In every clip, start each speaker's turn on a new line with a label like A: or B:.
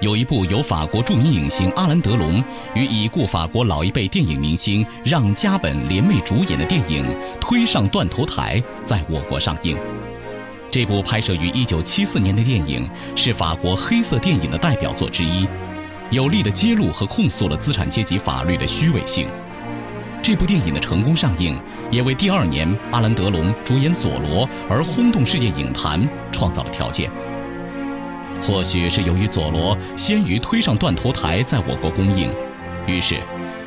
A: 有一部由法国著名影星阿兰·德龙与已故法国老一辈电影明星让·加本联袂主演的电影《推上断头台》在我国上映。这部拍摄于一九七四年的电影是法国黑色电影的代表作之一，有力地揭露和控诉了资产阶级法律的虚伪性。这部电影的成功上映，也为第二年阿兰·德龙主演佐罗而轰动世界影坛创造了条件。或许是由于佐罗先于推上断头台在我国公映，于是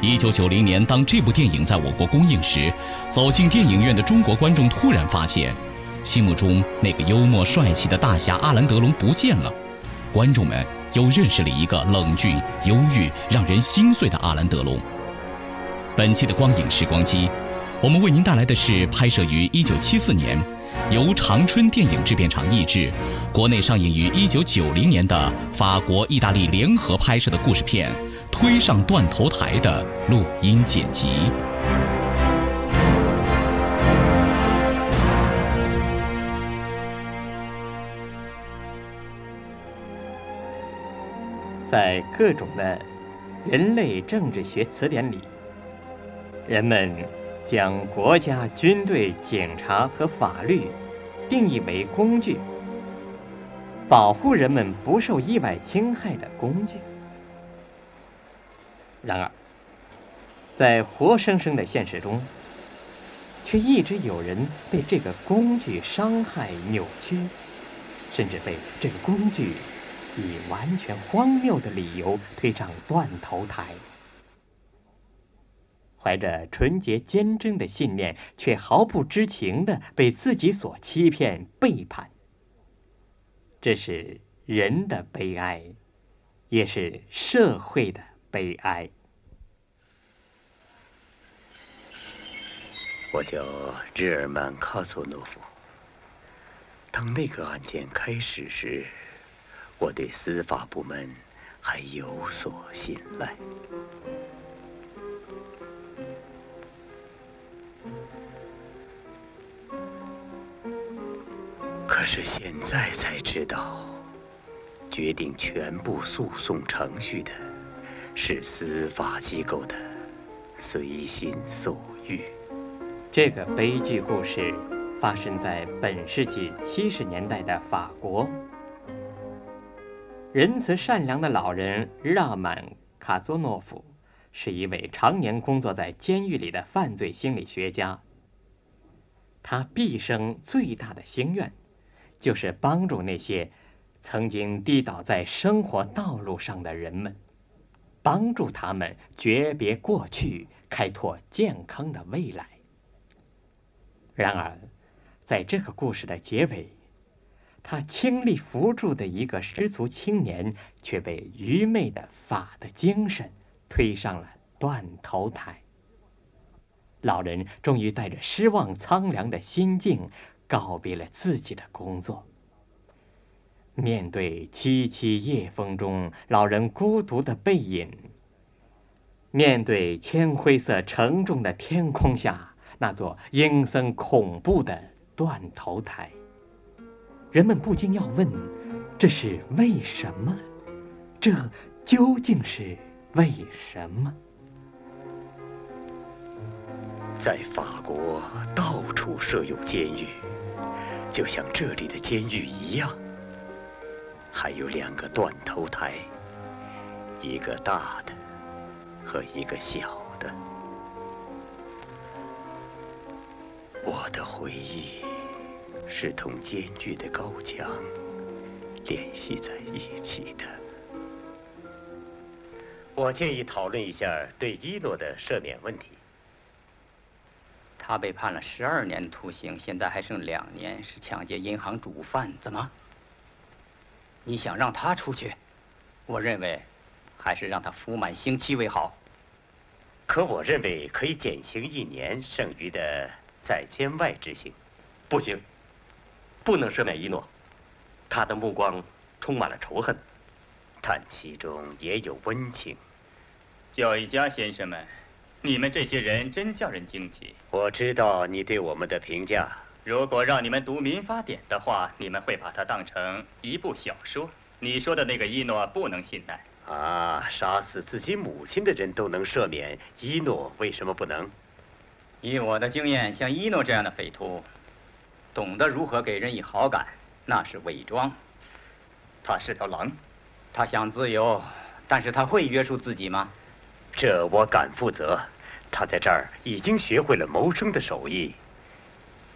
A: ，1990年当这部电影在我国公映时，走进电影院的中国观众突然发现，心目中那个幽默帅气的大侠阿兰·德龙不见了，观众们又认识了一个冷峻、忧郁、让人心碎的阿兰·德龙。本期的光影时光机，我们为您带来的是拍摄于1974年，由长春电影制片厂译制，国内上映于1990年的法国、意大利联合拍摄的故事片《推上断头台》的录音剪辑。
B: 在各种的人类政治学词典里，人们将国家、军队、警察和法律定义为工具，保护人们不受意外侵害的工具。然而，在活生生的现实中，却一直有人被这个工具伤害、扭曲，甚至被这个工具以完全荒谬的理由推上断头台。怀着纯洁坚贞的信念，却毫不知情的被自己所欺骗、背叛。这是人的悲哀，也是社会的悲哀。
C: 我叫日耳曼·卡索诺夫。当那个案件开始时，我对司法部门还有所信赖。可是现在才知道，决定全部诉讼程序的是司法机构的随心所欲。
B: 这个悲剧故事发生在本世纪七十年代的法国。仁慈善良的老人让满·卡佐诺夫是一位常年工作在监狱里的犯罪心理学家。他毕生最大的心愿，就是帮助那些曾经跌倒在生活道路上的人们，帮助他们诀别过去，开拓健康的未来。然而，在这个故事的结尾，他倾力扶助的一个失足青年，却被愚昧的法的精神推上了断头台。老人终于带着失望苍凉的心境，告别了自己的工作。面对凄凄夜风中老人孤独的背影，面对铅灰色沉重的天空下那座阴森恐怖的断头台，人们不禁要问：这是为什么？这究竟是为什么？
C: 在法国，到处设有监狱，就像这里的监狱一样。还有两个断头台，一个大的，和一个小的。我的回忆是同艰巨的高墙联系在一起的。我建议讨论一下对伊诺的赦免问题。
D: 他被判了十二年徒刑，现在还剩两年，是抢劫银行主犯。怎么？你想让他出去？我认为，还是让他服满刑期为好。
C: 可我认为可以减刑一年，剩余的在监外执行。
E: 不行，不能赦免一诺，他的目光充满了仇恨，
C: 但其中也有温情。
F: 教育家先生们。你们这些人真叫人惊奇。
C: 我知道你对我们的评价。
F: 如果让你们读《民法典》的话，你们会把它当成一部小说。你说的那个伊诺不能信赖。
C: 啊，杀死自己母亲的人都能赦免，伊诺为什么不能？
D: 以我的经验，像伊诺这样的匪徒，懂得如何给人以好感，那是伪装。
E: 他是条狼，
D: 他想自由，但是他会约束自己吗？
C: 这我敢负责，他在这儿已经学会了谋生的手艺。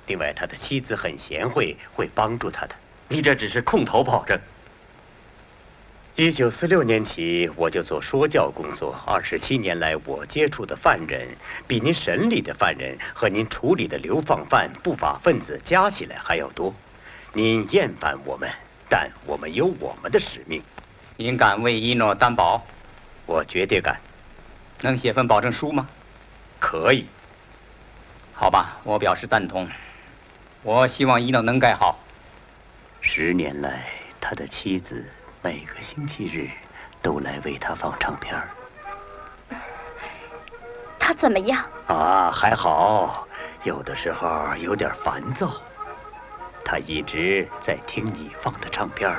C: 另外，他的妻子很贤惠，会帮助他的。
E: 你这只是空头保证。
C: 一九四六年起，我就做说教工作。二十七年来，我接触的犯人比您审理的犯人和您处理的流放犯、不法分子加起来还要多。您厌烦我们，但我们有我们的使命。
D: 您敢为一诺担保？
C: 我绝对敢。
D: 能写份保证书吗？
C: 可以。
D: 好吧，我表示赞同。我希望伊诺能盖好。
C: 十年来，他的妻子每个星期日都来为他放唱片
G: 他怎么样？
C: 啊，还好。有的时候有点烦躁。他一直在听你放的唱片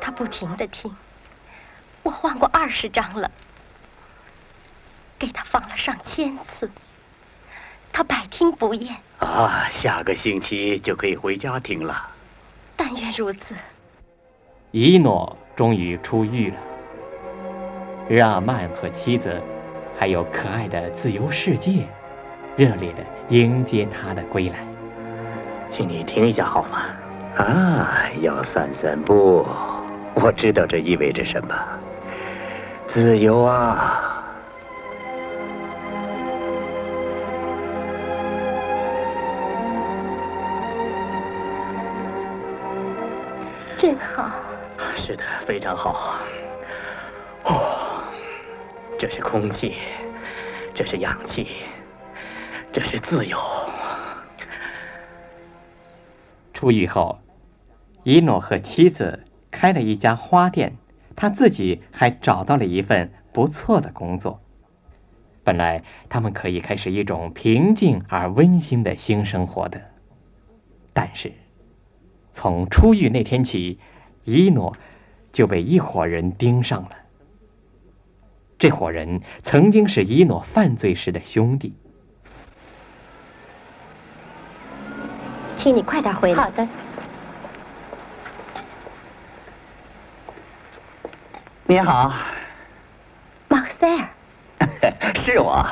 G: 他不停的听。我换过二十张了。给他放了上千次，他百听不厌。
C: 啊，下个星期就可以回家听了。
G: 但愿如此。
B: 伊诺终于出狱了，日耳曼和妻子，还有可爱的自由世界，热烈的迎接他的归来。
D: 请你听一下好吗？
C: 啊，要散散步。我知道这意味着什么，自由啊。
G: 真好，
D: 是的，非常好。哦，这是空气，这是氧气，这是自由。
B: 出狱后，伊诺和妻子开了一家花店，他自己还找到了一份不错的工作。本来他们可以开始一种平静而温馨的新生活的，但是。从出狱那天起，伊诺就被一伙人盯上了。这伙人曾经是伊诺犯罪时的兄弟。
G: 请你快点回来。
H: 好的。你好，
G: 马克塞尔。
H: 是我。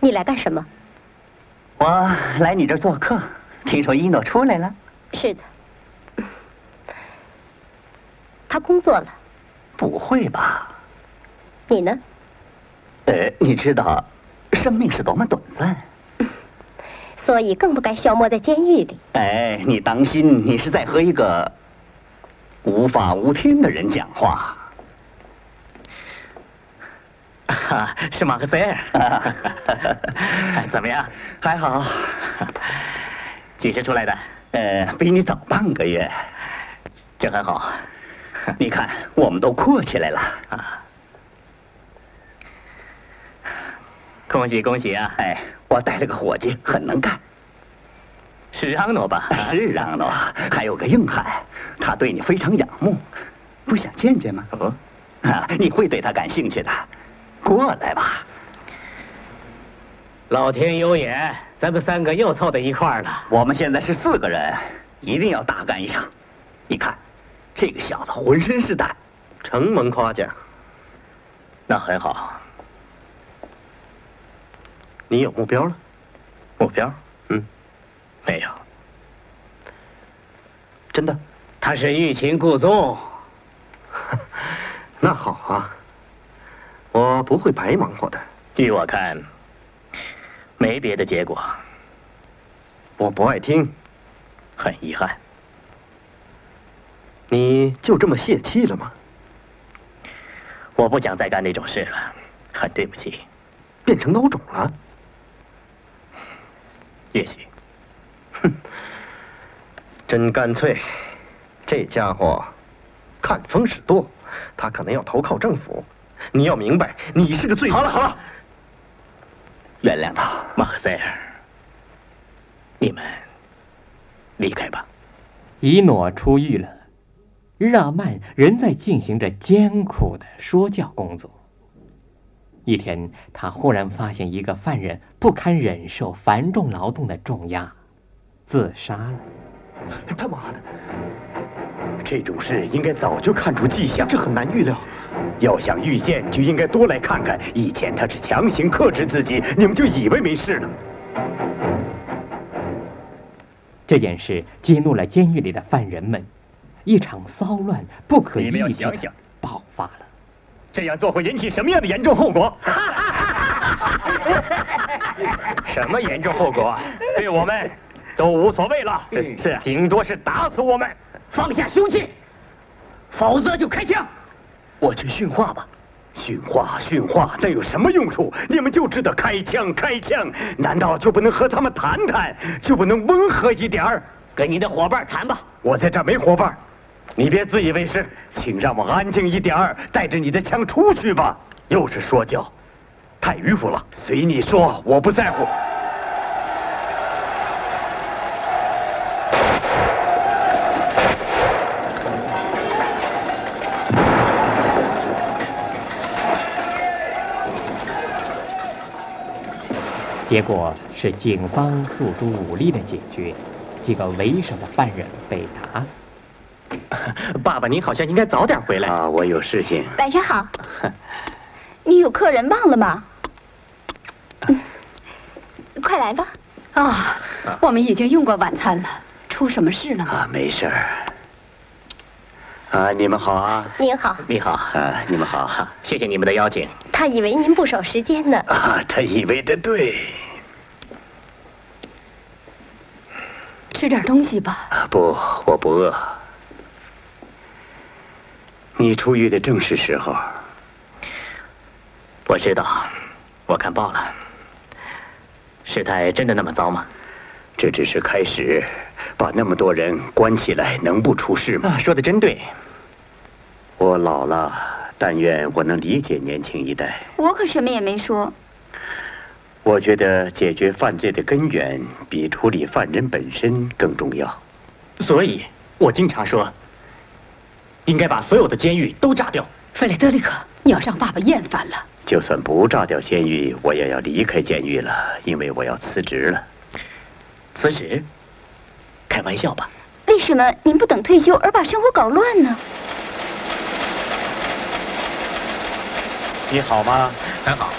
G: 你来干什么？
H: 我来你这儿做客。听说伊诺出来了，
G: 是的，他工作了。
H: 不会吧？
G: 你呢？
H: 呃，你知道，生命是多么短暂，
G: 所以更不该消磨在监狱里。
H: 哎，你当心，你是在和一个无法无天的人讲话。
D: 哈，是马克思尔。怎么样？
H: 还好。
D: 几时出来的？
H: 呃，比你早半个月，
D: 这很好。
H: 你看，我们都阔起来了啊！
D: 恭喜恭喜啊！
H: 哎，我带了个伙计，很能干。
D: 是让诺吧？
H: 是让诺，还有个硬汉，他对你非常仰慕，不想见见吗？
D: 哦，
H: 啊，你会对他感兴趣的，过来吧。
D: 老天有眼，咱们三个又凑到一块儿了。
H: 我们现在是四个人，一定要大干一场。你看，这个小子浑身是胆，
E: 承蒙夸奖。
I: 那很好。
J: 你有目标了？
I: 目标？
J: 嗯，
I: 没有。
J: 真的？
K: 他是欲擒故纵。
J: 那好啊，我不会白忙活的。
I: 据我看，没别的结果。
J: 我不爱听，
I: 很遗憾。
J: 你就这么泄气了吗？
I: 我不想再干那种事了，很对不起。
J: 变成孬种了？
I: 也许。
J: 哼，真干脆。这家伙看风使舵，他可能要投靠政府。你要明白，你是个罪。
I: 好了好了，原谅他，马克塞尔。你们离开吧。
B: 伊诺出狱了，日耳曼仍在进行着艰苦的说教工作。一天，他忽然发现一个犯人不堪忍受繁重劳动的重压，自杀了。
J: 他妈的！
C: 这种事应该早就看出迹象，
J: 这很难预料。
C: 要想遇见，就应该多来看看。以前他是强行克制自己，你们就以为没事了。
B: 这件事激怒了监狱里的犯人们，一场骚乱不可抑制
I: 的
B: 爆发了。
I: 这样做会引起什么样的严重后果？什么严重后果？对我们都无所谓了。
K: 是，
I: 顶多是打死我们。
K: 放下凶器，否则就开枪。
J: 我去训话吧。
C: 训话，训话，那有什么用处？你们就知道开枪，开枪。难道就不能和他们谈谈，就不能温和一点儿？
K: 跟你的伙伴谈吧。
C: 我在这儿没伙伴，你别自以为是。请让我安静一点儿，带着你的枪出去吧。又是说教，太迂腐了。随你说，我不在乎。
B: 结果是警方诉诸武力的解决，几个为首的犯人被打死。
I: 爸爸，您好像应该早点回来
C: 啊！我有事情。
G: 晚上好。你有客人忘了吗？嗯，快来吧。
L: 啊，我们已经用过晚餐了。出什么事了吗？
C: 啊，没事儿。啊，你们好啊！
M: 您好。
I: 你好。
C: 啊，你们好。
I: 谢谢你们的邀请。
M: 他以为您不守时间呢。
C: 啊，他以为的对。
L: 吃点东西吧。
C: 不，我不饿。你出狱的正是时候。
I: 我知道，我看报了。事态真的那么糟吗？
C: 这只是开始。把那么多人关起来，能不出事吗？
I: 说的真对。
C: 我老了，但愿我能理解年轻一代。
G: 我可什么也没说。
C: 我觉得解决犯罪的根源比处理犯人本身更重要。
I: 所以，我经常说，应该把所有的监狱都炸掉。
L: 弗雷德里克，你要让爸爸厌烦了。
C: 就算不炸掉监狱，我也要离开监狱了，因为我要辞职了。
I: 辞职？开玩笑吧？
G: 为什么您不等退休而把生活搞乱呢？
C: 你好吗？
I: 很好。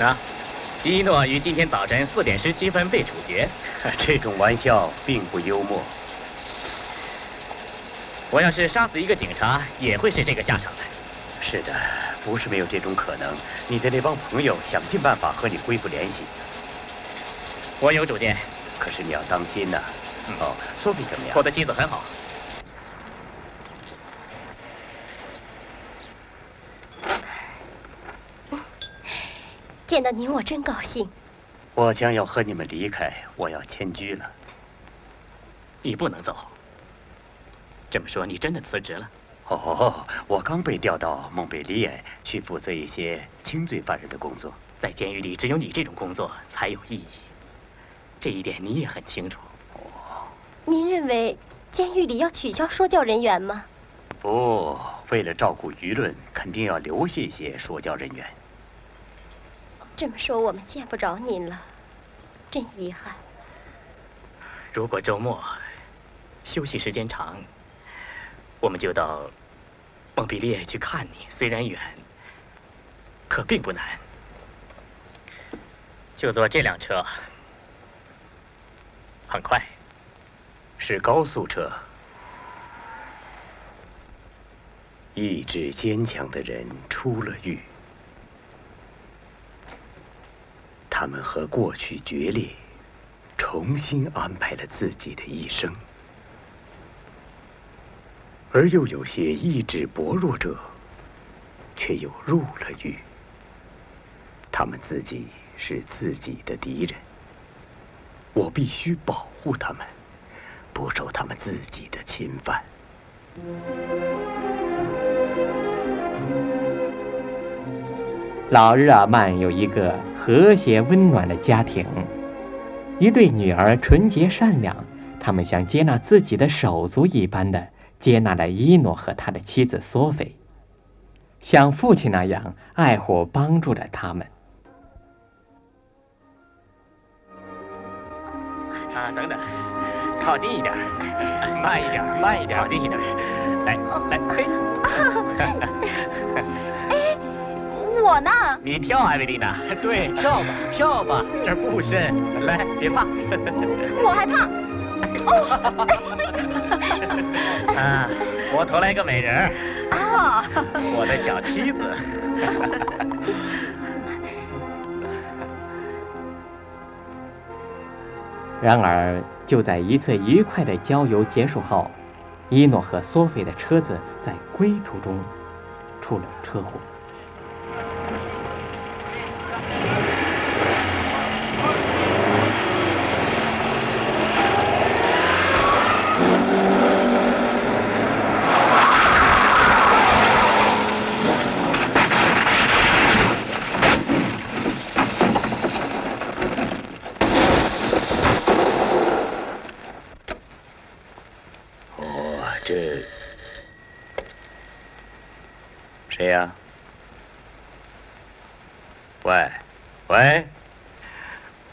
I: 啊，基诺于今天早晨四点十七分被处决。
C: 这种玩笑并不幽默。
I: 我要是杀死一个警察，也会是这个下场的。
C: 是的，不是没有这种可能。你的那帮朋友想尽办法和你恢复联系。
I: 我有主见，
C: 可是你要当心呐。哦，索菲怎么样？
I: 我的妻子很好。
M: 见到您，我真高兴。
C: 我将要和你们离开，我要迁居了。
I: 你不能走。这么说，你真的辞职了？
C: 哦，我刚被调到蒙贝利埃去负责一些轻罪犯人的工作。
I: 在监狱里，只有你这种工作才有意义。这一点你也很清楚。
C: 哦。
M: 您认为监狱里要取消说教人员吗？
C: 不，为了照顾舆论，肯定要留下一些说教人员。
M: 这么说，我们见不着您了。真遗憾。
I: 如果周末休息时间长，我们就到蒙彼利埃去看你。虽然远，可并不难。就坐这辆车，很快。
C: 是高速车。意志坚强的人出了狱，他们和过去决裂，重新安排了自己的一生。而又有些意志薄弱者，却又入了狱。他们自己是自己的敌人，我必须保护他们，不受他们自己的侵犯。
B: 老日耳曼有一个和谐温暖的家庭，一对女儿纯洁善良，他们像接纳自己的手足一般的接纳了伊诺和他的妻子索菲，像父亲那样爱护帮助着他们。
I: 啊，等等，靠近一点，慢一点，慢一点，靠近一点，来来，嘿。
G: 哎，我呢？
I: 你跳，艾维丽娜，对，跳吧，跳吧，这不深，来，别怕。
G: 我害怕。
I: 啊，我投来个美人儿。
G: 啊，
I: 我的小妻子。
B: 然而，就在一次愉快的郊游结束后，伊诺和索菲的车子在归途中出了车祸。
C: 谁呀？喂，喂，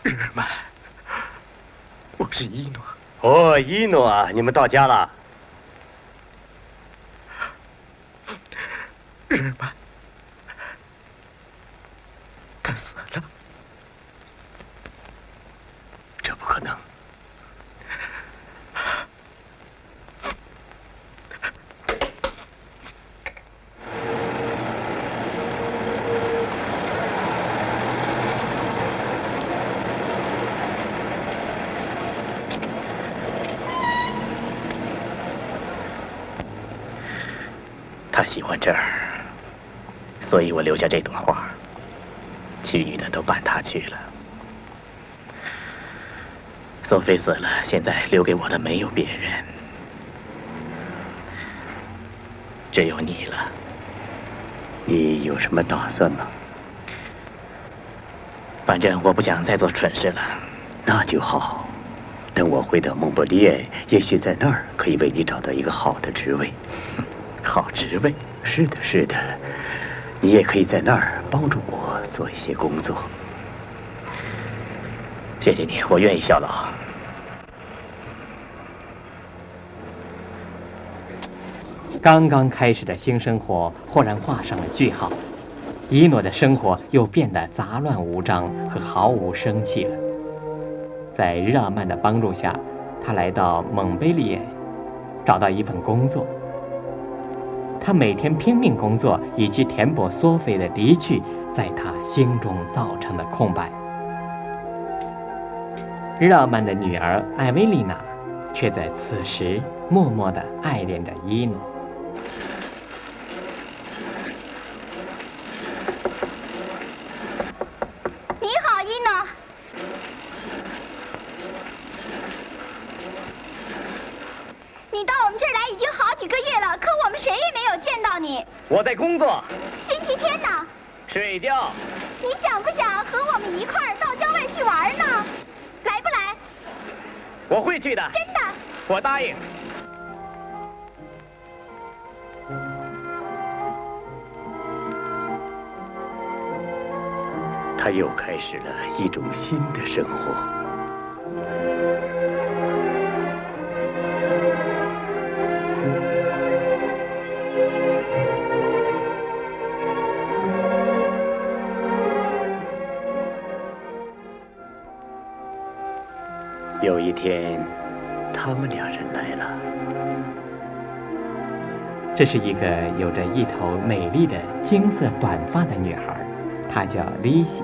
J: 日耳曼，我是伊诺。
C: 哦，伊诺啊，你们到家了。
J: 日耳曼，他死了。
C: 这不可能。
I: 喜欢这儿，所以我留下这朵花。其余的都伴他去了。索菲死了，现在留给我的没有别人，只有你了。
C: 你有什么打算吗？
I: 反正我不想再做蠢事了。
C: 那就好。等我回到蒙博利埃，也许在那儿可以为你找到一个好的职位。
I: 好职位？
C: 是的，是的。你也可以在那儿帮助我做一些工作。
I: 谢谢你，我愿意效劳。
B: 刚刚开始的新生活忽然画上了句号，伊诺的生活又变得杂乱无章和毫无生气了。在日耳曼的帮助下，他来到蒙贝利埃，找到一份工作。他每天拼命工作，以及填补索菲的离去在他心中造成的空白。热曼的女儿艾薇丽娜，却在此时默默的爱恋着伊诺。
G: 你好，伊诺。你到我们这儿来已经好几个月了，可我们谁也没有见到你。
I: 我在工作。
G: 星期天呢？
I: 睡觉。
G: 你想不想和我们一块儿到郊外去玩呢？来不来？
I: 我会去的。
G: 真的。
I: 我答应。
C: 他又开始了一种新的生活。一天，他们两人来了。
B: 这是一个有着一头美丽的金色短发的女孩，她叫丽西。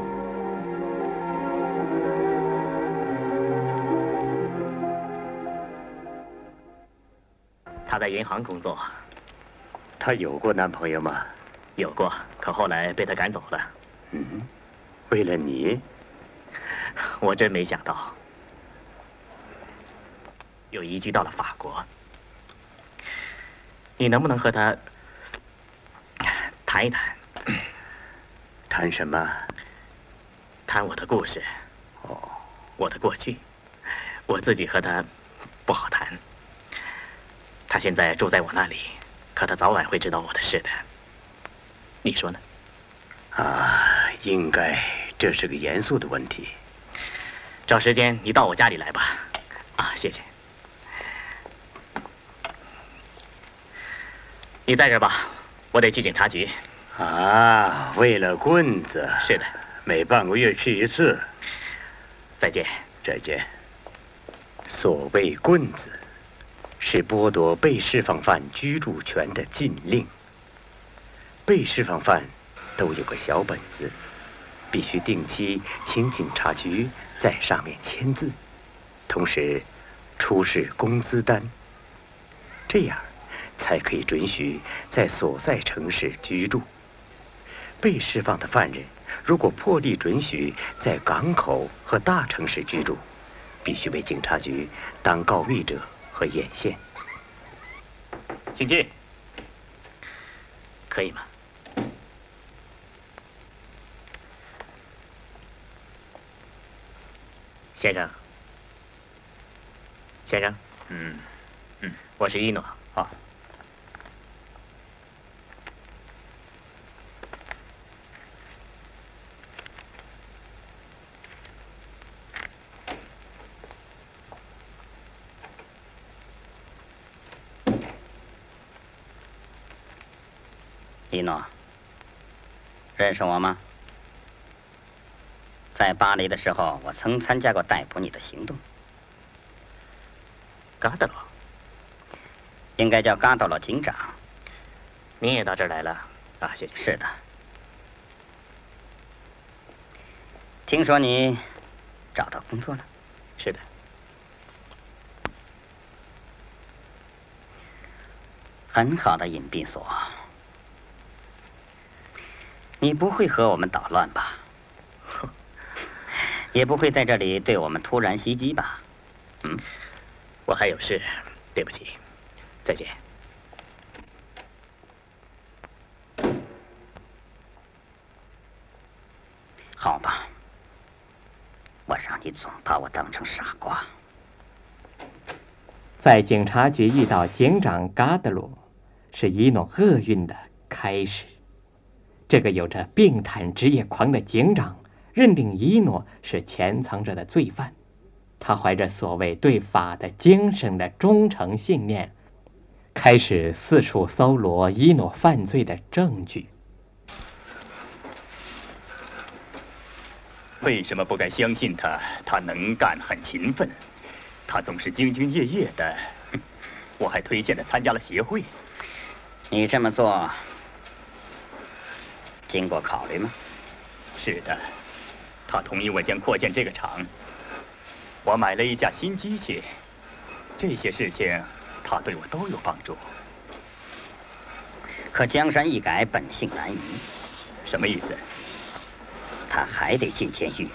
I: 她在银行工作。
C: 她有过男朋友吗？
I: 有过，可后来被他赶走了。
C: 嗯，为了你，
I: 我真没想到，又移居到了法国。你能不能和他谈一谈？
C: 谈什么？
I: 谈我的故事。
C: 哦，
I: 我的过去，我自己和他不好谈。他现在住在我那里，可他早晚会知道我的事的。你说呢？
C: 啊，应该这是个严肃的问题。
I: 找时间你到我家里来吧。啊，谢谢。你在这吧，我得去警察局。
C: 啊，为了棍子。
I: 是的，
C: 每半个月去一次。
I: 再见。
C: 再见。所谓棍子，是剥夺被释放犯居住权的禁令。被释放犯都有个小本子，必须定期请警察局在上面签字，同时出示工资单，这样才可以准许在所在城市居住。被释放的犯人如果破例准许在港口和大城市居住，必须为警察局当告密者和眼线。
I: 请进，可以吗？先生，先生，
C: 嗯，
I: 嗯，我是伊诺，
N: 啊。伊诺，认识我吗？在巴黎的时候，我曾参加过逮捕你的行动。
I: 嘎德罗，
N: 应该叫嘎德罗警长。
I: 你也到这儿来了啊？谢谢。
N: 是的。听说你找到工作了？
I: 是的。
N: 很好的隐蔽所。你不会和我们捣乱吧？哼也不会在这里对我们突然袭击吧？嗯，
I: 我还有事，对不起，再见。
N: 好吧，我让你总把我当成傻瓜。
B: 在警察局遇到警长嘎德鲁，是伊诺厄运的开始。这个有着病态职业狂的警长。认定伊诺是潜藏着的罪犯，他怀着所谓对法的精神的忠诚信念，开始四处搜罗伊诺犯罪的证据。
F: 为什么不敢相信他？他能干，很勤奋，他总是兢兢业业的。我还推荐他参加了协会。
N: 你这么做，经过考虑吗？
F: 是的。他同意我将扩建这个厂，我买了一架新机器，这些事情他对我都有帮助。
N: 可江山易改，本性难移。
F: 什么意思？
N: 他还得进监狱。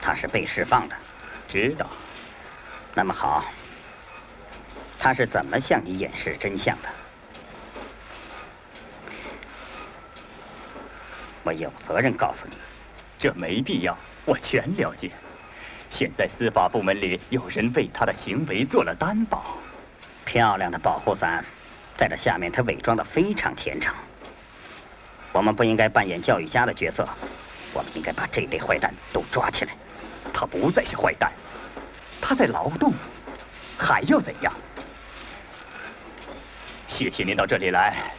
N: 他是被释放的。
F: 知道。
N: 那么好，他是怎么向你掩饰真相的？我有责任告诉你。
F: 这没必要，我全了解。现在司法部门里有人为他的行为做了担保。
N: 漂亮的保护伞，在这下面他伪装的非常虔诚。我们不应该扮演教育家的角色，我们应该把这类坏蛋都抓起来。
F: 他不再是坏蛋，他在劳动，还要怎样？谢谢您到这里来，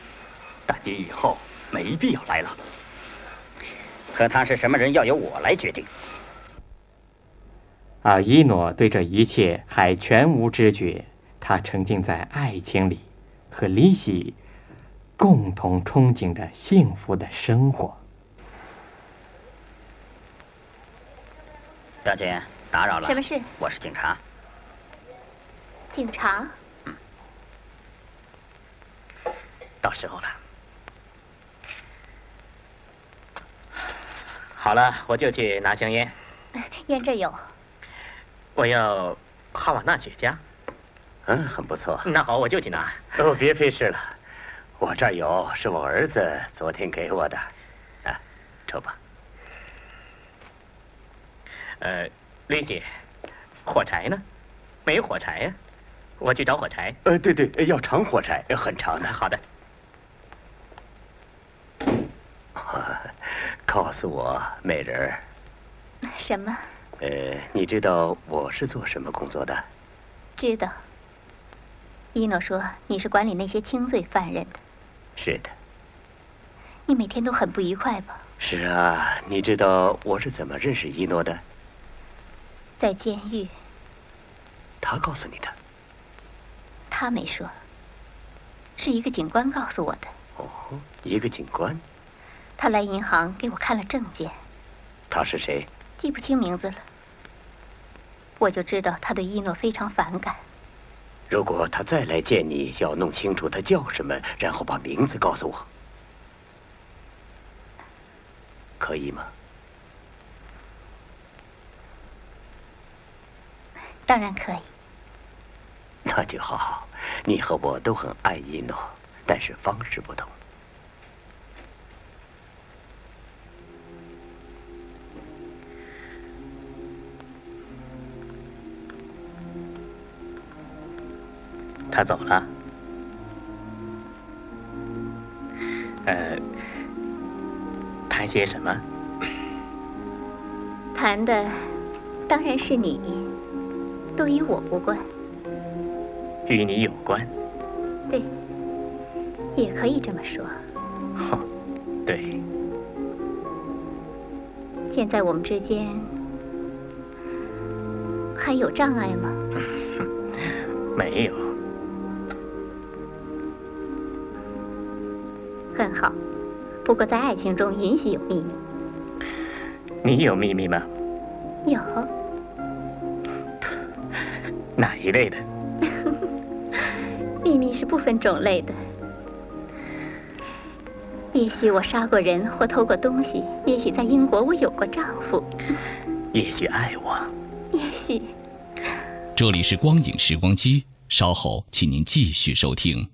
F: 但您以后没必要来了。
N: 可他是什么人，要由我来决定。
B: 而伊诺对这一切还全无知觉，他沉浸在爱情里，和丽西共同憧憬着幸福的生活。
H: 小姐，打扰了。
M: 什么事？
H: 我是警察。
M: 警察。
I: 嗯。到时候了。好了，我就去拿香烟。
M: 烟这有。
I: 我要哈瓦那雪茄。
C: 嗯，很不错。
I: 那好，我就去拿。
C: 哦，别费事了，我这儿有，是我儿子昨天给我的。啊，抽吧。
I: 呃，丽姐，火柴呢？没有火柴呀，我去找火柴。
C: 呃，对对，要长火柴，很长的。
I: 好的。
C: 告诉我，美人儿。
M: 什么？
C: 呃，你知道我是做什么工作的？
M: 知道。伊诺说你是管理那些轻罪犯人的。
C: 是的。
M: 你每天都很不愉快吧？
C: 是啊，你知道我是怎么认识伊诺的？
M: 在监狱。
C: 他告诉你的？
M: 他没说，是一个警官告诉我的。
C: 哦，一个警官。
M: 他来银行给我看了证件。
C: 他是谁？
M: 记不清名字了。我就知道他对伊诺非常反感。
C: 如果他再来见你，就要弄清楚他叫什么，然后把名字告诉我，可以吗？
M: 当然可以。
C: 那就好。你和我都很爱伊诺，但是方式不同。
I: 他走了。呃，谈些什么？
M: 谈的当然是你，都与我无关。
I: 与你有关？
M: 对，也可以这么说。
I: 哦，对。
M: 现在我们之间还有障碍吗？
I: 没有。
M: 很好，不过在爱情中允许有秘密。
I: 你有秘密吗？
M: 有。
I: 哪一类的？
M: 秘密是不分种类的。也许我杀过人或偷过东西，也许在英国我有过丈夫，
I: 也许爱我，
M: 也许。
A: 这里是光影时光机，稍后请您继续收听。